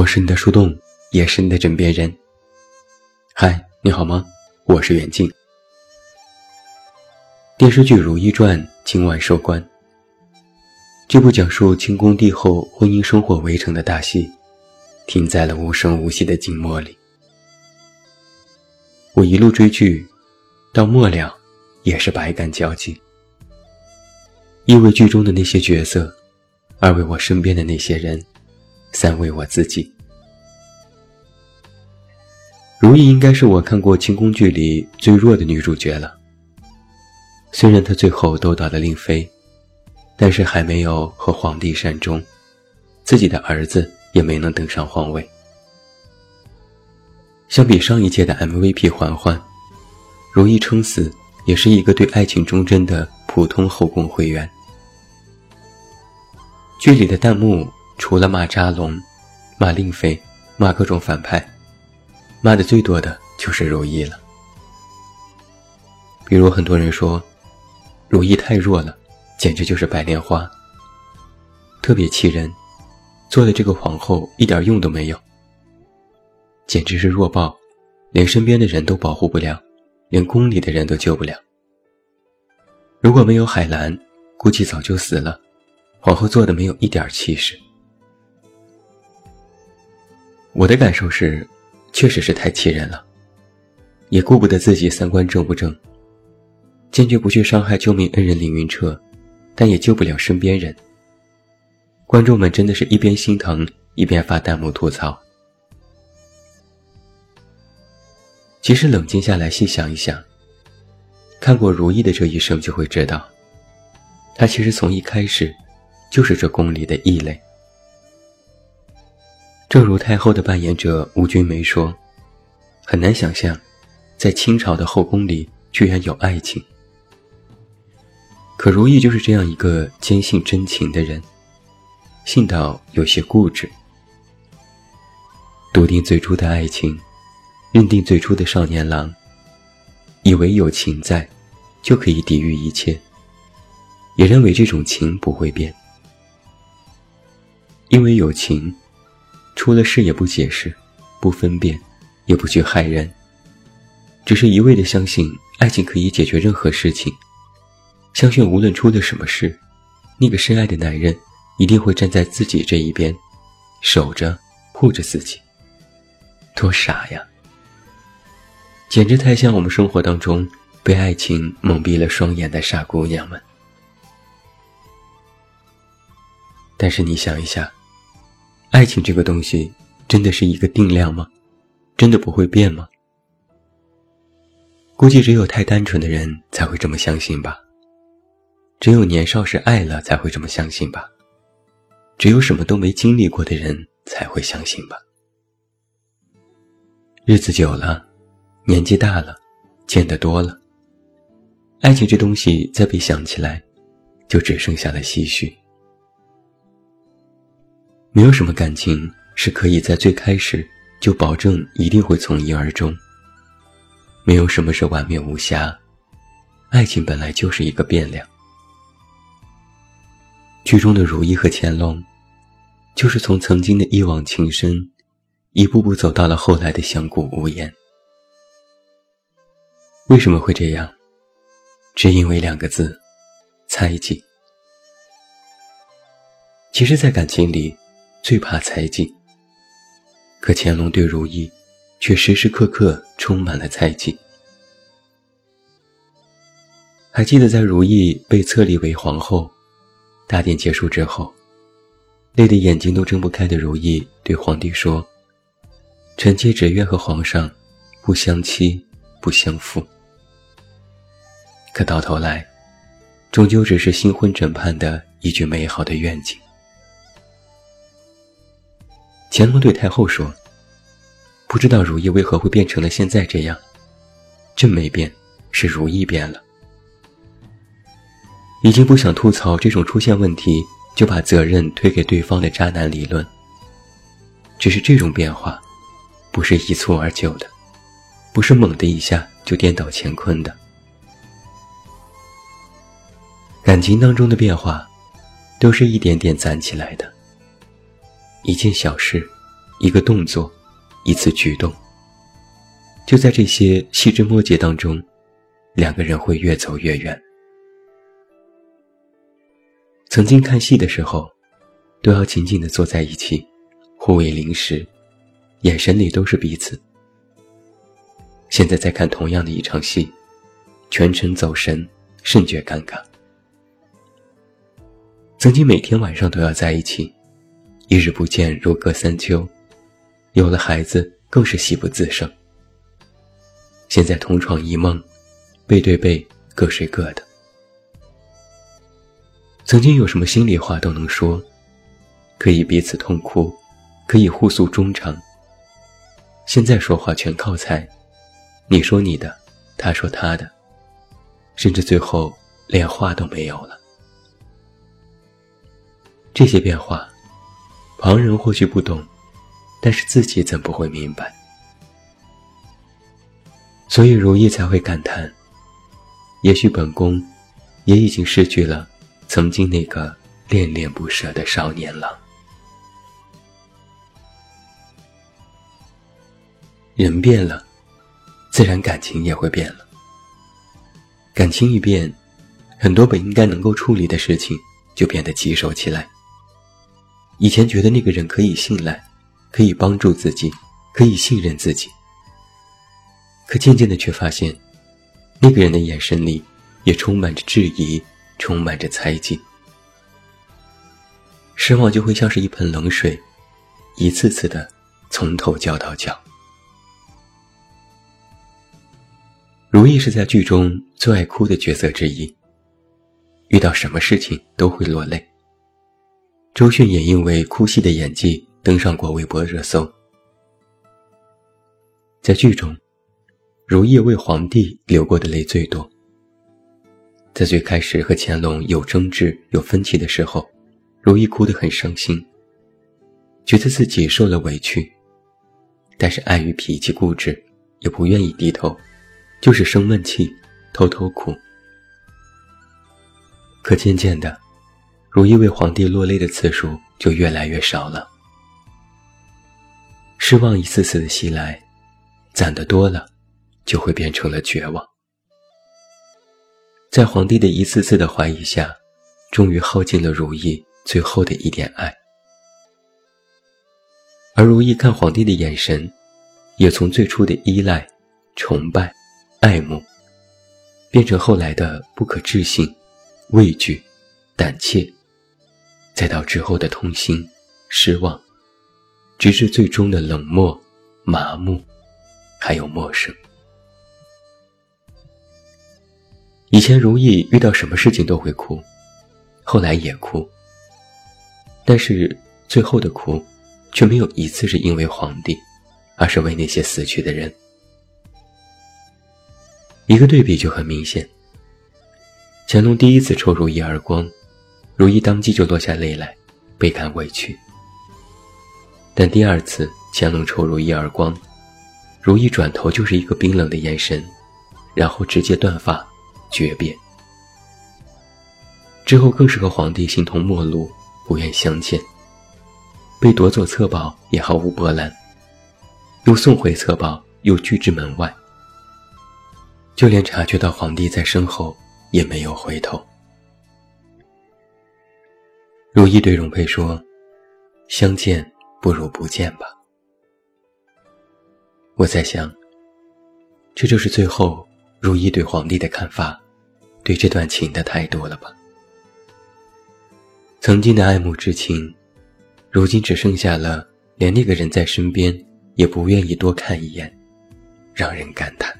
我是你的树洞，也是你的枕边人。嗨，你好吗？我是袁静。电视剧《如懿传》今晚收官。这部讲述清宫帝后婚姻生活围城的大戏，停在了无声无息的静默里。我一路追剧，到末了，也是百感交集。因为剧中的那些角色，而为我身边的那些人。三为我自己。如懿应该是我看过清宫剧里最弱的女主角了。虽然她最后斗倒了令妃，但是还没有和皇帝善终，自己的儿子也没能登上皇位。相比上一届的 MVP 嬛嬛，如懿撑死也是一个对爱情忠贞的普通后宫会员。剧里的弹幕。除了骂扎龙、骂令妃、骂各种反派，骂的最多的就是如懿了。比如很多人说，如懿太弱了，简直就是白莲花，特别气人，做的这个皇后一点用都没有，简直是弱爆，连身边的人都保护不了，连宫里的人都救不了。如果没有海兰，估计早就死了。皇后做的没有一点气势。我的感受是，确实是太气人了，也顾不得自己三观正不正。坚决不去伤害救命恩人凌云彻，但也救不了身边人。观众们真的是一边心疼，一边发弹幕吐槽。其实冷静下来细想一想，看过如懿的这一生就会知道，她其实从一开始，就是这宫里的异类。正如太后的扮演者吴君梅说：“很难想象，在清朝的后宫里居然有爱情。可如懿就是这样一个坚信真情的人，信到有些固执，笃定最初的爱情，认定最初的少年郎，以为有情在，就可以抵御一切，也认为这种情不会变，因为有情。”出了事也不解释，不分辨，也不去害人，只是一味的相信爱情可以解决任何事情，相信无论出了什么事，那个深爱的男人一定会站在自己这一边，守着护着自己。多傻呀！简直太像我们生活当中被爱情蒙蔽了双眼的傻姑娘们。但是你想一下。爱情这个东西，真的是一个定量吗？真的不会变吗？估计只有太单纯的人才会这么相信吧。只有年少时爱了才会这么相信吧。只有什么都没经历过的人才会相信吧。日子久了，年纪大了，见得多了，爱情这东西再被想起来，就只剩下了唏嘘。没有什么感情是可以在最开始就保证一定会从一而终。没有什么是完美无瑕，爱情本来就是一个变量。剧中的如懿和乾隆，就是从曾经的一往情深，一步步走到了后来的相顾无言。为什么会这样？只因为两个字：猜忌。其实，在感情里。最怕猜忌，可乾隆对如懿，却时时刻刻充满了猜忌。还记得在如懿被册立为皇后，大典结束之后，累得眼睛都睁不开的如懿对皇帝说：“臣妾只愿和皇上不相欺，不相负。”可到头来，终究只是新婚枕畔的一句美好的愿景。乾隆对太后说：“不知道如懿为何会变成了现在这样，朕没变，是如懿变了。已经不想吐槽这种出现问题就把责任推给对方的渣男理论。只是这种变化，不是一蹴而就的，不是猛的一下就颠倒乾坤的。感情当中的变化，都是一点点攒起来的。”一件小事，一个动作，一次举动，就在这些细枝末节当中，两个人会越走越远。曾经看戏的时候，都要紧紧地坐在一起，互为邻时，眼神里都是彼此。现在在看同样的一场戏，全程走神，甚觉尴尬。曾经每天晚上都要在一起，一日不见如隔三秋，有了孩子更是喜不自胜。现在同床异梦，背对背各睡各的。曾经有什么心里话都能说，可以彼此痛哭，可以互诉衷肠。现在说话全靠猜，你说你的，他说他的，甚至最后连话都没有了。这些变化，旁人或许不懂，但是自己怎不会明白？所以如意才会感叹：也许本宫也已经失去了曾经那个恋恋不舍的少年郎。人变了，自然感情也会变了。感情一变，很多本应该能够处理的事情就变得棘手起来。以前觉得那个人可以信赖，可以帮助自己，可以信任自己。可渐渐的却发现，那个人的眼神里也充满着质疑，充满着猜忌。失望就会像是一盆冷水，一次次的从头浇到脚。如意是在剧中最爱哭的角色之一，遇到什么事情都会落泪。周迅也因为哭戏的演技登上过微博热搜。在剧中，如意为皇帝流过的泪最多。在最开始和乾隆有争执、有分歧的时候，如意哭得很伤心，觉得自己受了委屈，但是碍于脾气固执，也不愿意低头，就是生闷气，偷偷哭。可渐渐的。如意为皇帝落泪的次数就越来越少了，失望一次次的袭来，攒的多了，就会变成了绝望。在皇帝的一次次的怀疑下，终于耗尽了如意最后的一点爱。而如意看皇帝的眼神，也从最初的依赖、崇拜、爱慕，变成后来的不可置信、畏惧、胆怯。再到之后的痛心、失望，直至最终的冷漠、麻木，还有陌生。以前如意遇到什么事情都会哭，后来也哭，但是最后的哭，却没有一次是因为皇帝，而是为那些死去的人。一个对比就很明显。乾隆第一次抽如意耳光。如意当即就落下泪来，倍感委屈。但第二次乾隆抽如意耳光，如意转头就是一个冰冷的眼神，然后直接断发诀别。之后更是和皇帝形同陌路，不愿相见。被夺走册宝也毫无波澜，又送回册宝又拒之门外。就连察觉到皇帝在身后，也没有回头。如意对容佩说：“相见不如不见吧。”我在想，这就是最后如意对皇帝的看法，对这段情的态度了吧？曾经的爱慕之情，如今只剩下了连那个人在身边也不愿意多看一眼，让人感叹。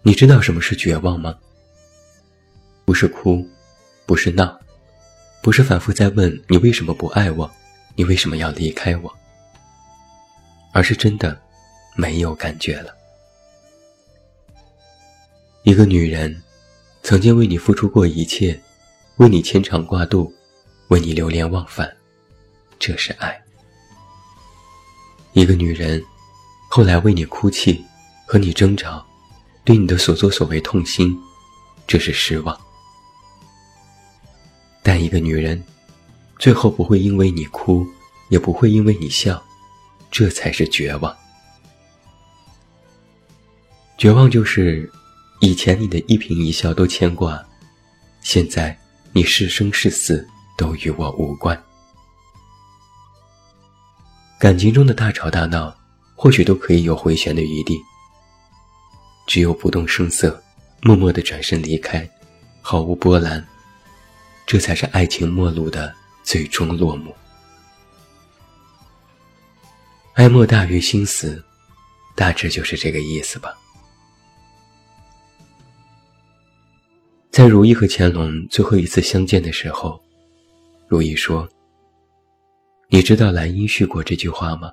你知道什么是绝望吗？不是哭，不是闹，不是反复在问你为什么不爱我，你为什么要离开我，而是真的没有感觉了。一个女人曾经为你付出过一切，为你牵肠挂肚，为你流连忘返，这是爱。一个女人后来为你哭泣，和你争吵，对你的所作所为痛心，这是失望。但一个女人，最后不会因为你哭，也不会因为你笑，这才是绝望。绝望就是，以前你的一颦一笑都牵挂，现在你是生是死都与我无关。感情中的大吵大闹，或许都可以有回旋的余地。只有不动声色，默默的转身离开，毫无波澜，这才是爱情末路的最终落幕。爱莫大于心死，大致就是这个意思吧。在如意和乾隆最后一次相见的时候，如意说。你知道“兰因絮果”这句话吗？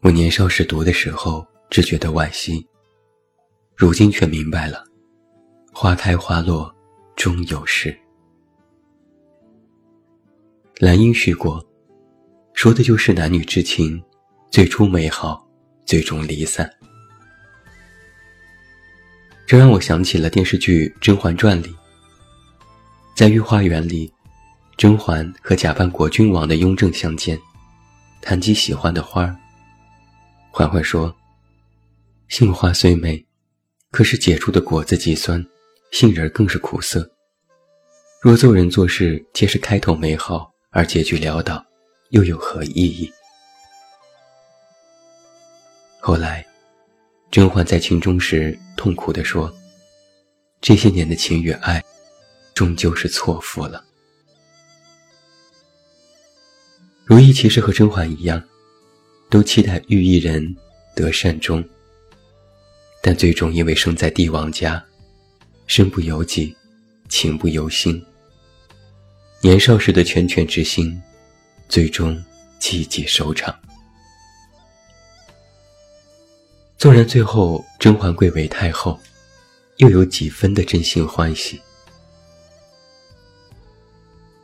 我年少时读的时候只觉得惋惜，如今却明白了，花开花落终有时。兰因絮果，说的就是男女之情，最初美好，最终离散。这让我想起了电视剧《甄嬛传》里，在御花园里。甄嬛和假扮果郡王的雍正相见，谈及喜欢的花儿。嬛嬛说：“杏花虽美，可是结出的果子极酸，杏仁更是苦涩。若做人做事皆是开头美好而结局潦倒，又有何意义？”后来，甄嬛在情中时痛苦地说：“这些年的情与爱，终究是错付了。”如意其实和甄嬛一样，都期待遇一人得善终。但最终因为生在帝王家，身不由己，情不由心。年少时的拳拳之心，最终寂寂收场。纵然最后甄嬛贵为太后，又有几分的真心欢喜？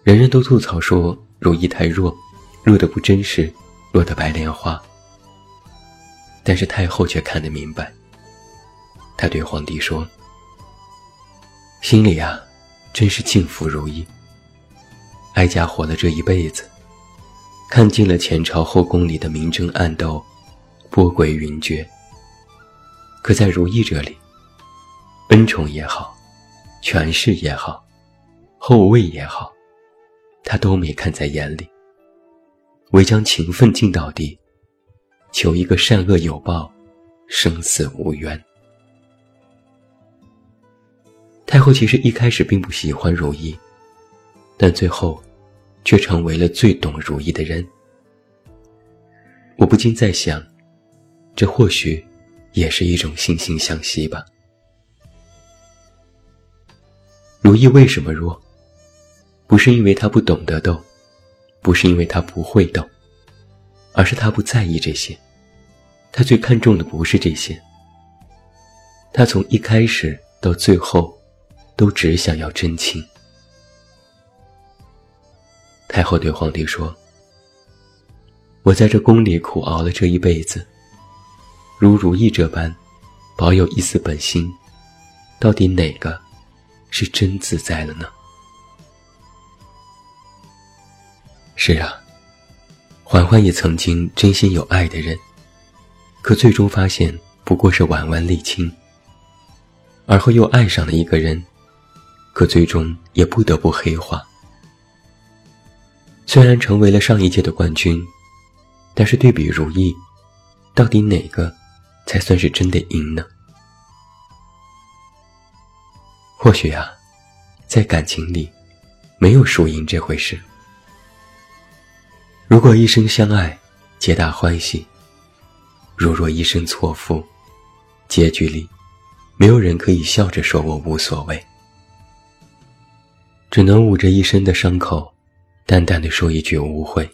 人人都吐槽说如意太弱。弱得不真实，落得白莲花。但是太后却看得明白。她对皇帝说：“心里啊，真是敬服如意。哀家活了这一辈子，看尽了前朝后宫里的明争暗斗，波诡云谲。可在如意这里，恩宠也好，权势也好，后位也好，他都没看在眼里。”唯将情分尽到底，求一个善恶有报，生死无冤。太后其实一开始并不喜欢如意，但最后，却成为了最懂如意的人。我不禁在想，这或许也是一种惺惺相惜吧。如意为什么弱？不是因为她不懂得斗。不是因为他不会斗，而是他不在意这些。他最看重的不是这些。他从一开始到最后，都只想要真情。太后对皇帝说：“我在这宫里苦熬了这一辈子，如如意这般，保有一丝本心，到底哪个是真自在了呢？”是啊，嬛嬛也曾经真心有爱的人，可最终发现不过是婉婉沥青。而后又爱上了一个人，可最终也不得不黑化。虽然成为了上一届的冠军，但是对比如意，到底哪个才算是真的赢呢？或许啊，在感情里，没有输赢这回事。如果一生相爱，皆大欢喜；如若一生错付，结局里，没有人可以笑着说我无所谓，只能捂着一身的伤口，淡淡的说一句无悔，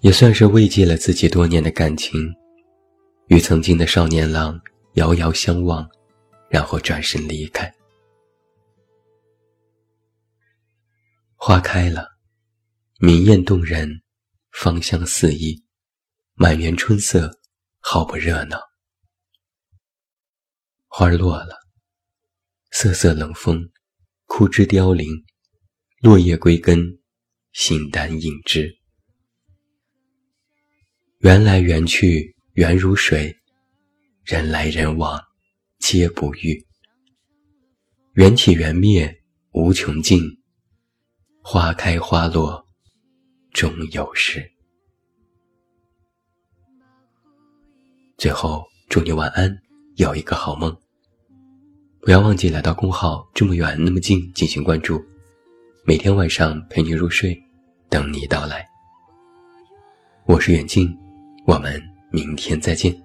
也算是慰藉了自己多年的感情，与曾经的少年郎遥遥相望，然后转身离开。花开了，明艳动人。芳香四溢，满园春色，好不热闹。花落了，瑟瑟冷风，枯枝凋零，落叶归根，形单影只。缘来缘去缘如水，人来人往皆不遇。缘起缘灭无穷尽，花开花落终有时。最后，祝你晚安，有一个好梦。不要忘记来到公号“这么远那么近”进行关注，每天晚上陪你入睡，等你到来。我是远近，我们明天再见。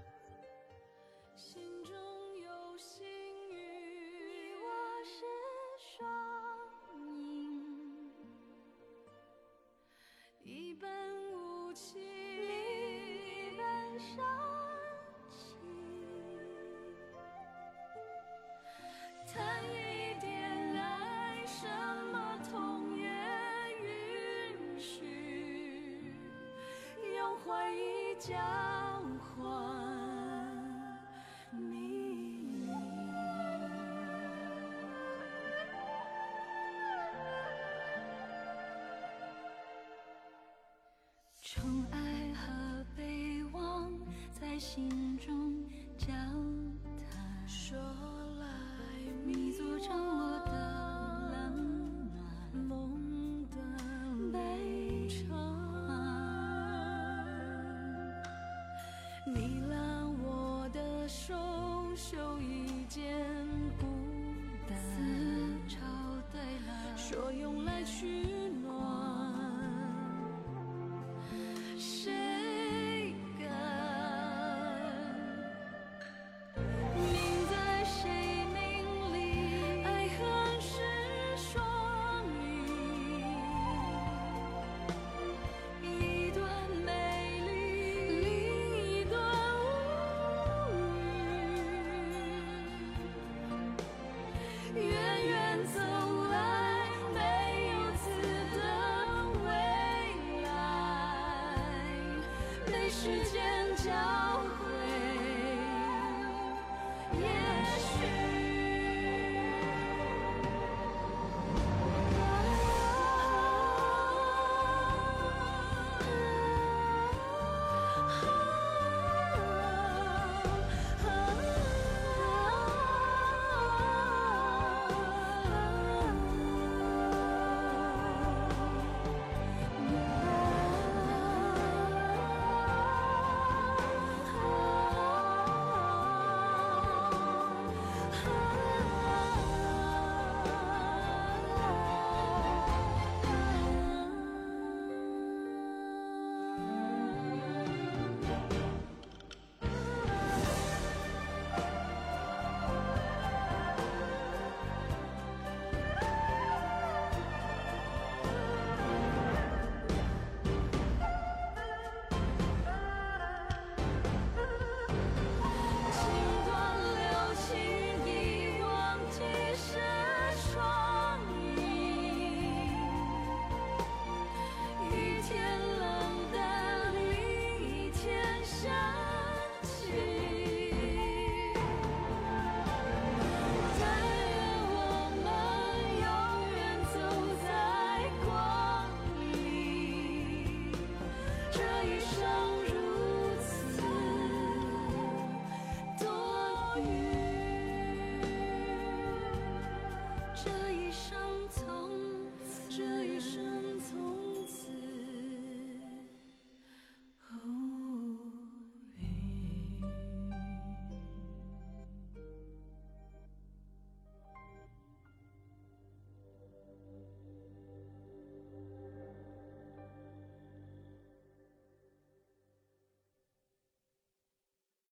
交换你，宠爱和被望在心